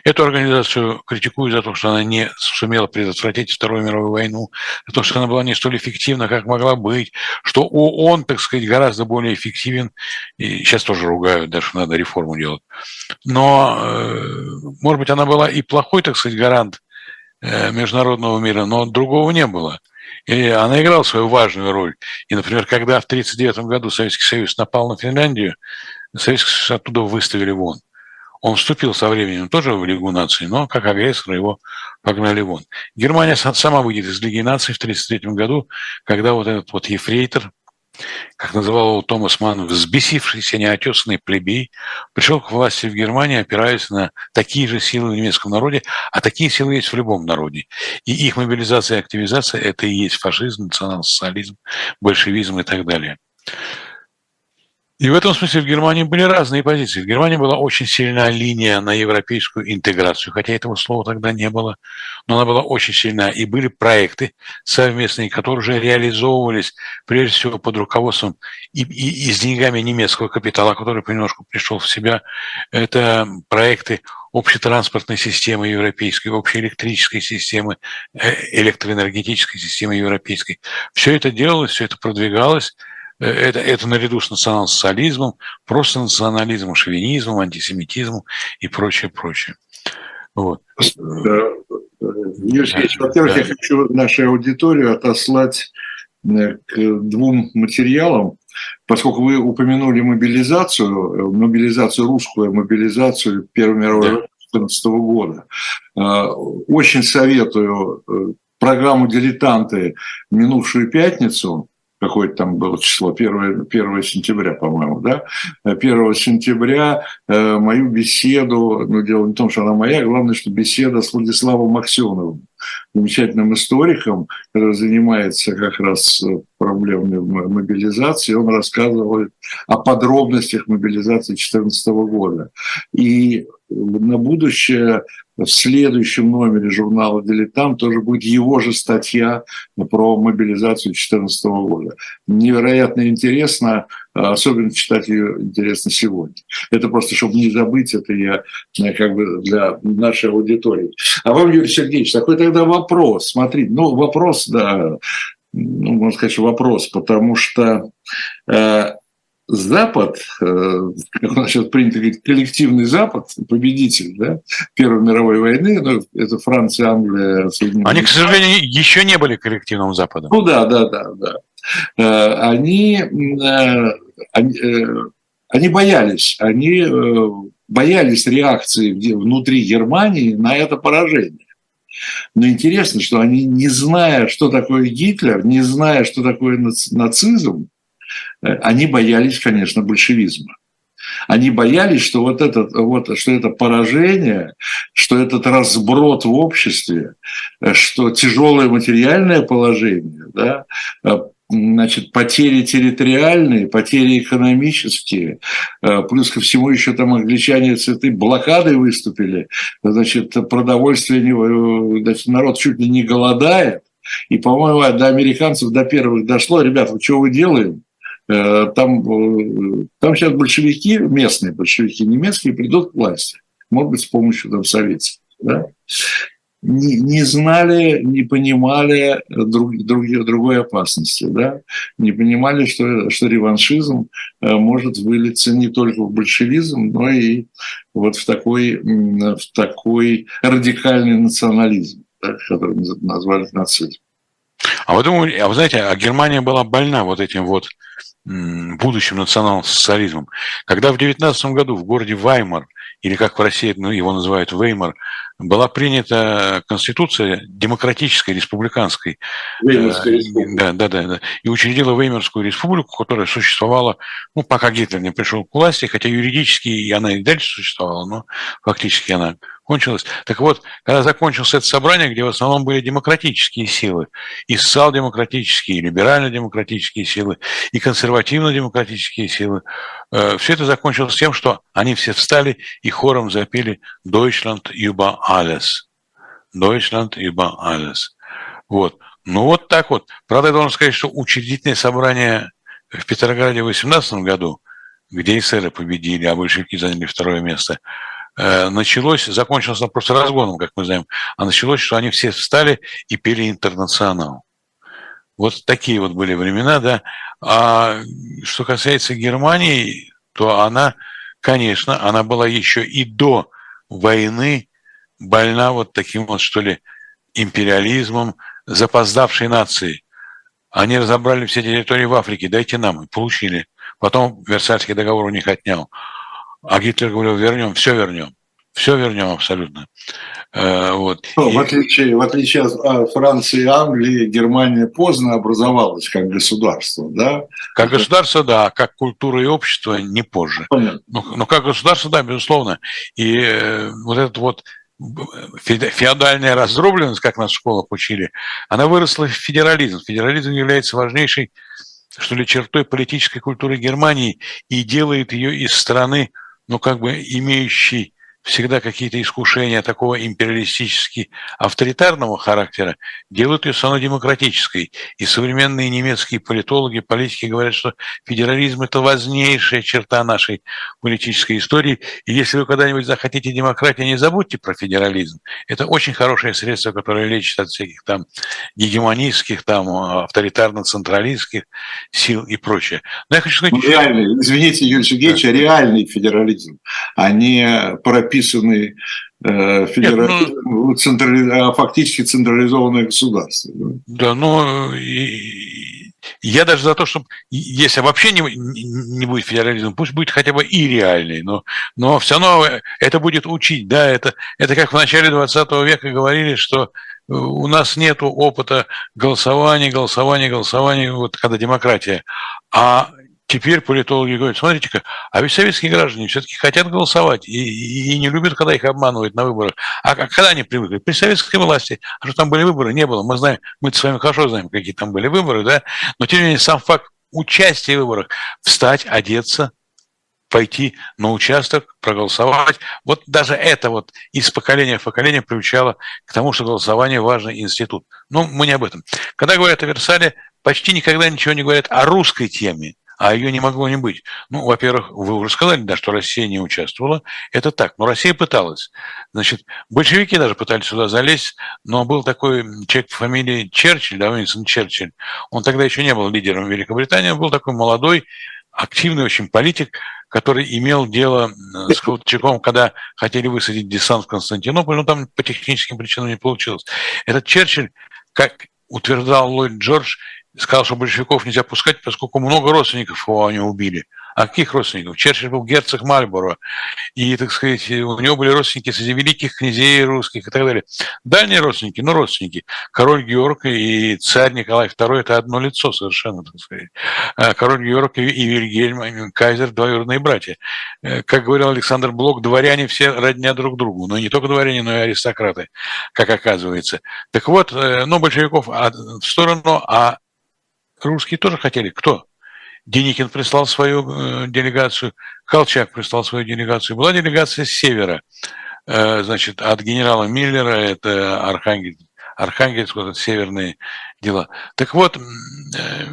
Эту организацию критикуют за то, что она не сумела предотвратить Вторую мировую войну, за то, что она была не столь эффективна, как могла быть, что ООН, так сказать, гораздо более эффективен, и сейчас тоже ругают, даже надо реформу делать. Но, э, может быть, она была и плохой, так сказать, гарант э, международного мира, но другого не было. И она играла свою важную роль. И, например, когда в 1939 году Советский Союз напал на Финляндию, Советский Союз оттуда выставили вон. Он вступил со временем тоже в Лигу наций, но как агрессор его погнали вон. Германия сама выйдет из Лиги наций в 1933 году, когда вот этот вот ефрейтор, как называл его Томас Манн, взбесившийся неотесанный плебей, пришел к власти в Германии, опираясь на такие же силы в немецком народе, а такие силы есть в любом народе. И их мобилизация и активизация – это и есть фашизм, национал-социализм, большевизм и так далее. И в этом смысле в Германии были разные позиции. В Германии была очень сильная линия на европейскую интеграцию, хотя этого слова тогда не было, но она была очень сильная. И были проекты совместные, которые уже реализовывались, прежде всего, под руководством и, и, и с деньгами немецкого капитала, который понемножку пришел в себя. Это проекты общей транспортной системы европейской, общей электрической системы, э, электроэнергетической системы европейской. Все это делалось, все это продвигалось, это, это наряду с национал-социализмом, просто национализмом, шовинизмом, антисемитизмом и прочее, прочее. Вот. Юрий Сергеевич, во-первых, да. я хочу нашу аудиторию отослать э, к двум материалам, поскольку вы упомянули мобилизацию, э, мобилизацию русскую, мобилизацию Первой мировой да. 2014 года. Очень советую программу «Дилетанты» минувшую пятницу, какое-то там было число, 1, 1 сентября, по-моему, да, 1 сентября э, мою беседу, ну, дело не в том, что она моя, главное, что беседа с Владиславом Аксеновым, замечательным историком, который занимается как раз проблемами мобилизации, он рассказывал о подробностях мобилизации 2014 года. И на будущее в следующем номере журнала «Дилетант» тоже будет его же статья про мобилизацию 2014 года. Невероятно интересно, особенно читать ее интересно сегодня. Это просто, чтобы не забыть, это я как бы для нашей аудитории. А вам, Юрий Сергеевич, такой тогда вопрос. Смотрите, ну вопрос, да, ну, можно сказать, вопрос, потому что э, Запад, э, как у нас сейчас принято говорить, коллективный Запад, победитель да, Первой мировой войны, ну, это Франция, Англия, Соединенные Они, к сожалению, еще не были коллективным Западом. Ну да, да, да, да. Э, они, э, они, они боялись, они боялись реакции внутри Германии на это поражение. Но интересно, что они, не зная, что такое Гитлер, не зная, что такое нацизм, они боялись, конечно, большевизма. Они боялись, что вот, этот, вот, что это поражение, что этот разброд в обществе, э, что тяжелое материальное положение, да, э, значит, потери территориальные, потери экономические, плюс ко всему еще там англичане этой блокадой выступили, значит, продовольствие, значит, народ чуть ли не голодает, и, по-моему, до американцев, до первых дошло, ребята, что вы делаем? Э, там, э, там сейчас большевики, местные большевики немецкие, придут к власти. Может быть, с помощью там, советских. Да? Не, не знали, не понимали друг, друг, другой опасности, да? не понимали, что, что реваншизм э, может вылиться не только в большевизм, но и вот в такой, в такой радикальный национализм, да, который назвали нацизм. А вы думаете, а вы знаете, а Германия была больна вот этим вот будущим национал-социализмом. Когда в 19 году в городе Ваймар, или как в России ну, его называют Веймар, была принята конституция демократической, республиканской. Веймарская республика. Да, да, да, да. И учредила Веймарскую республику, которая существовала, ну, пока Гитлер не пришел к власти, хотя юридически она и дальше существовала, но фактически она кончилось. Так вот, когда закончилось это собрание, где в основном были демократические силы, и социал-демократические, и либерально-демократические силы, и консервативно-демократические силы, э, все это закончилось тем, что они все встали и хором запели «Deutschland über alles». «Deutschland über alles». Вот. Ну вот так вот. Правда, я должен сказать, что учредительное собрание в Петрограде в 18 году, где эсеры победили, а большевики заняли второе место – Э, началось, закончилось просто разгоном, как мы знаем, а началось, что они все встали и пели «Интернационал». Вот такие вот были времена, да. А что касается Германии, то она, конечно, она была еще и до войны больна вот таким вот, что ли, империализмом запоздавшей нации. Они разобрали все территории в Африке, дайте нам, и получили. Потом Версальский договор у них отнял. А Гитлер говорил, вернем, все вернем. Все вернем абсолютно. Э, вот. Ну, и... в, отличие, в отличие от а, Франции и Англии, Германия поздно образовалась как государство, да? Как государство, да, как культура и общество не позже. Понятно. Но, но как государство, да, безусловно. И э, вот этот вот феодальная раздробленность, как нас в школах учили, она выросла в федерализм. Федерализм является важнейшей, что ли, чертой политической культуры Германии и делает ее из страны ну, как бы имеющий всегда какие-то искушения такого империалистически авторитарного характера делают ее самой демократической. И современные немецкие политологи, политики говорят, что федерализм – это важнейшая черта нашей политической истории. И если вы когда-нибудь захотите демократии, не забудьте про федерализм. Это очень хорошее средство, которое лечит от всяких там гегемонистских, там авторитарно-централистских сил и прочее. Но я хочу сказать... Ну, реальный, извините, Юрий Сергеевич, да. реальный федерализм, а не прописанный э, федера... ну, централи... А фактически централизованное государство. Да, но я даже за то, чтобы, если вообще не, не будет федерализм, пусть будет хотя бы и реальный, но, но все равно это будет учить, да, это, это как в начале 20 века говорили, что у нас нет опыта голосования, голосования, голосования, вот когда демократия. А теперь политологи говорят, смотрите-ка, а ведь советские граждане все-таки хотят голосовать и, и, и не любят, когда их обманывают на выборах. А, а когда они привыкли? При советской власти. А что там были выборы? Не было. Мы знаем, мы с вами хорошо знаем, какие там были выборы, да? Но тем не менее сам факт участия в выборах, встать, одеться, пойти на участок, проголосовать. Вот даже это вот из поколения в поколение приучало к тому, что голосование – важный институт. Но мы не об этом. Когда говорят о Версале, почти никогда ничего не говорят о русской теме, а ее не могло не быть. Ну, во-первых, вы уже сказали, да, что Россия не участвовала. Это так, но Россия пыталась. Значит, большевики даже пытались сюда залезть, но был такой человек по фамилии Черчилль, да, Уинстон Черчилль. Он тогда еще не был лидером Великобритании, он был такой молодой, активный очень политик, который имел дело с Колчаком, когда хотели высадить десант в Константинополь, но там по техническим причинам не получилось. Этот Черчилль, как утверждал Ллойд Джордж, сказал, что большевиков нельзя пускать, поскольку много родственников его они убили. А каких родственников? Черчилль был герцог Мальборо, и, так сказать, у него были родственники среди великих князей русских и так далее. Дальние родственники, ну, родственники. Король Георг и царь Николай II – это одно лицо совершенно, так сказать. А король Георг и Вильгельм Кайзер – двоюродные братья. Э, как говорил Александр Блок, дворяне все родня друг другу. Но не только дворяне, но и аристократы, как оказывается. Так вот, ну, большевиков в сторону, а русские тоже хотели. Кто? Деникин прислал свою э, делегацию, Колчак прислал свою делегацию. Была делегация с севера, э, значит, от генерала Миллера, это Архангель, Архангельск, вот северные дела. Так вот, э,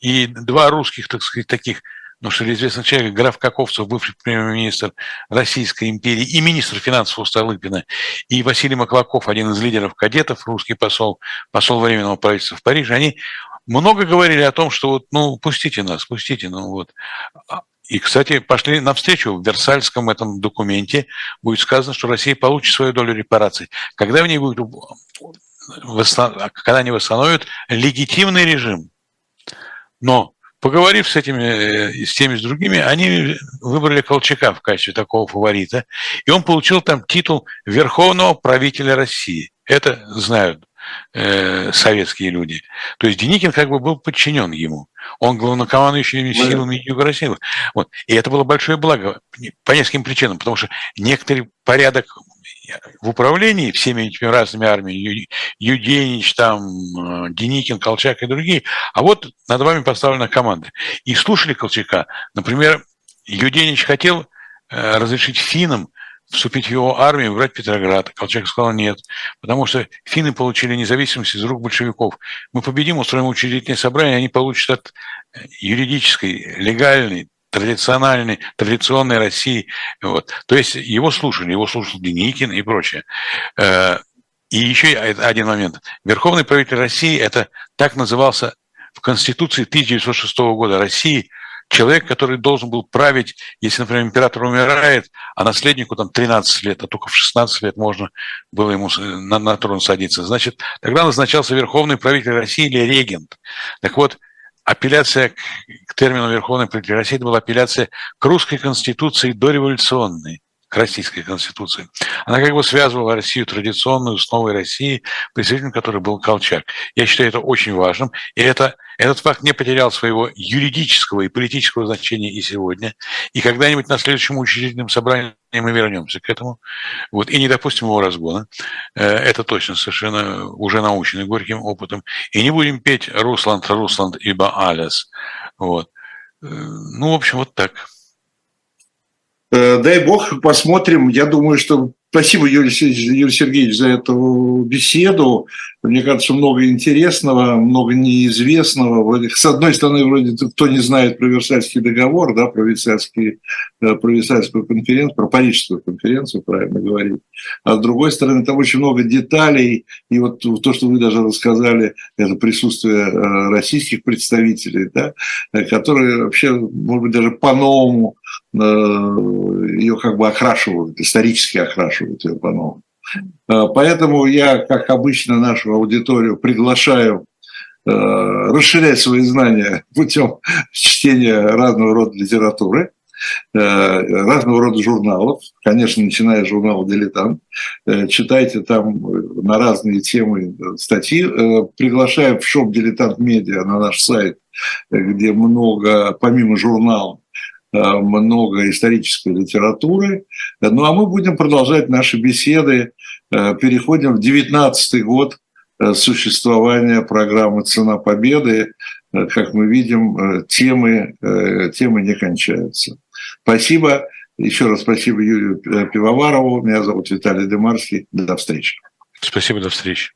и два русских, так сказать, таких ну, что известный человек, граф Каковцев, бывший премьер-министр Российской империи и министр финансов Столыпина, и Василий Маклаков, один из лидеров кадетов, русский посол, посол Временного правительства в Париже, они много говорили о том, что вот, ну, пустите нас, пустите, ну вот. А, и, кстати, пошли навстречу в Версальском этом документе будет сказано, что Россия получит свою долю репараций. Когда в ней будет, когда они восстановят легитимный режим. Но Поговорив с этими, э, с теми, с другими, они выбрали Колчака в качестве такого фаворита, и он получил там титул Верховного правителя России. Это знают э, советские люди. То есть Деникин как бы был подчинен ему. Он главнокомандующий силами Юга России. Вот. И это было большое благо по нескольким причинам, потому что некоторый порядок в управлении всеми этими разными армиями, Юденич, там, э, Деникин, Колчак и другие, а вот над вами поставлена команда. И слушали Колчака. Например, Юденич хотел э, разрешить финнам вступить в его армию брать Петроград. Колчак сказал нет, потому что финны получили независимость из рук большевиков. Мы победим, устроим учредительное собрание, они получат от юридической, легальной, традициональной, традиционной России. Вот. То есть его слушали, его слушал Деникин и прочее. Э, и еще один момент. Верховный правитель России – это так назывался в Конституции 1906 года России – человек, который должен был править, если, например, император умирает, а наследнику там 13 лет, а только в 16 лет можно было ему на, на трон садиться. Значит, тогда назначался верховный правитель России или регент. Так вот, апелляция к, к термину верховный правитель России, это была апелляция к русской конституции дореволюционной к Российской Конституции. Она как бы связывала Россию традиционную с новой Россией, представителем которой был Колчак. Я считаю это очень важным, и это, этот факт не потерял своего юридического и политического значения и сегодня. И когда-нибудь на следующем учредительном собрании мы вернемся к этому, вот, и не допустим его разгона. Э, это точно совершенно уже научно горьким опытом. И не будем петь «Русланд, Русланд, ибо Алес». Вот. Э, ну, в общем, вот так. Э, дай бог, посмотрим. Я думаю, что спасибо, Юрий, Сергеевич, за эту беседу. Мне кажется, много интересного, много неизвестного. С одной стороны, вроде кто не знает про Версальский договор, да, про, Версальский, э, про Версальскую конференцию, про Парижскую конференцию, правильно говорить. А с другой стороны, там очень много деталей. И вот то, что вы даже рассказали, это присутствие э, российских представителей, да, которые вообще, может быть, даже по-новому Э, ее как бы окрашивают, исторически окрашивают ее по-новому. Э, поэтому я, как обычно, нашу аудиторию приглашаю э, расширять свои знания путем чтения разного рода литературы. разного рода журналов, конечно, начиная с журнала «Дилетант». Читайте там на разные темы статьи. Приглашаю в шоп «Дилетант Медиа» на наш сайт, где много, помимо журналов, много исторической литературы. Ну а мы будем продолжать наши беседы. Переходим в 19 год существования программы «Цена победы». Как мы видим, темы, темы не кончаются. Спасибо. Еще раз спасибо Юрию Пивоварову. Меня зовут Виталий Демарский. До встречи. Спасибо, до встречи.